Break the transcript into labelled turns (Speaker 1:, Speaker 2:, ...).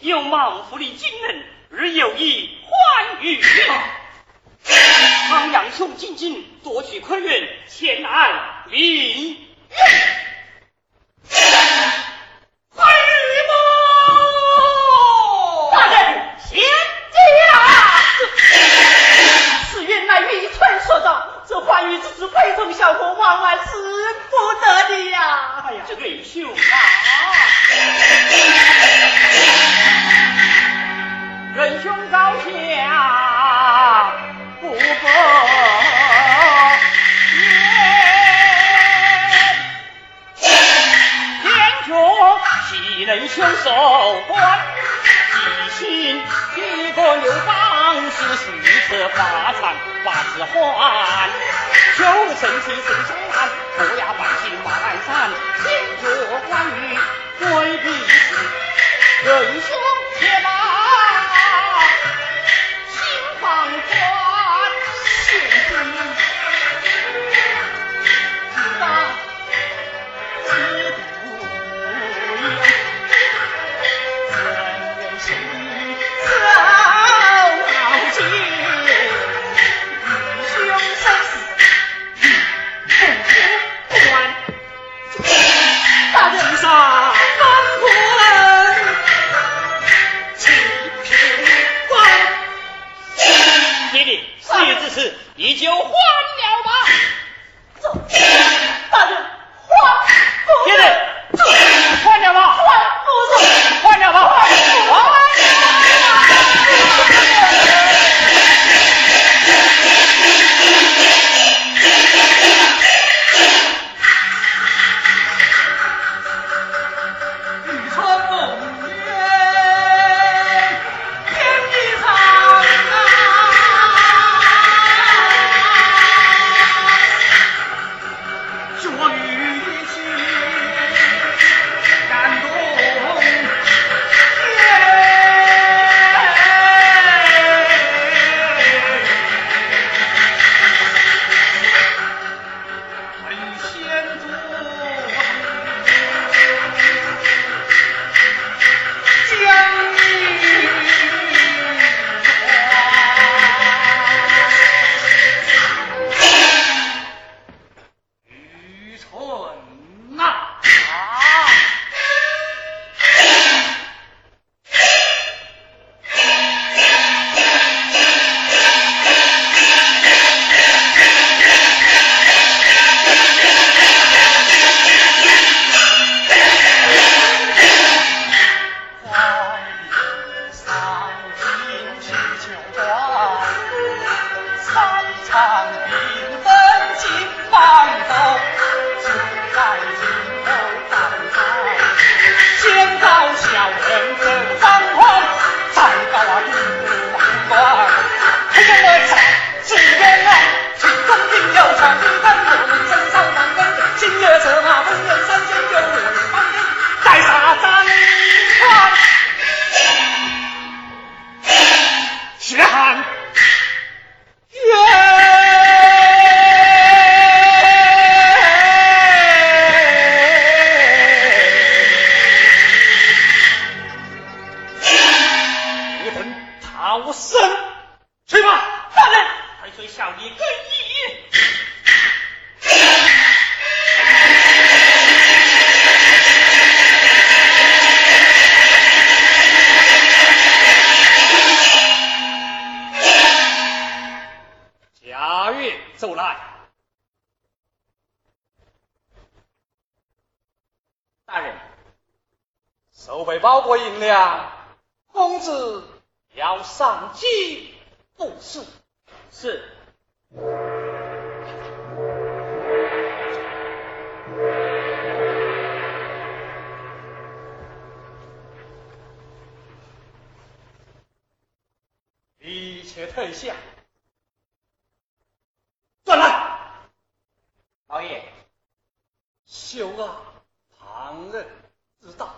Speaker 1: 有莽夫的惊人，日有意欢愉。唐杨雄进京夺取昆仑，前来领
Speaker 2: 欢愉么？
Speaker 3: 大人，贤驾！此原乃渔村所造，这欢愉之子陪同小伙，万万是不得的呀！
Speaker 1: 哎呀，这仁兄啊，岂能袖手关己心？一个刘邦是虚策发长，把子还。求神提神相难，不要百姓马鞍山，先着关羽对比时，仁兄且把心放宽，月走来，
Speaker 2: 大人，手背包裹银两，公子要上京不是？
Speaker 1: 是。
Speaker 2: 一切退下，
Speaker 1: 老爷，
Speaker 2: 休啊，旁人之道。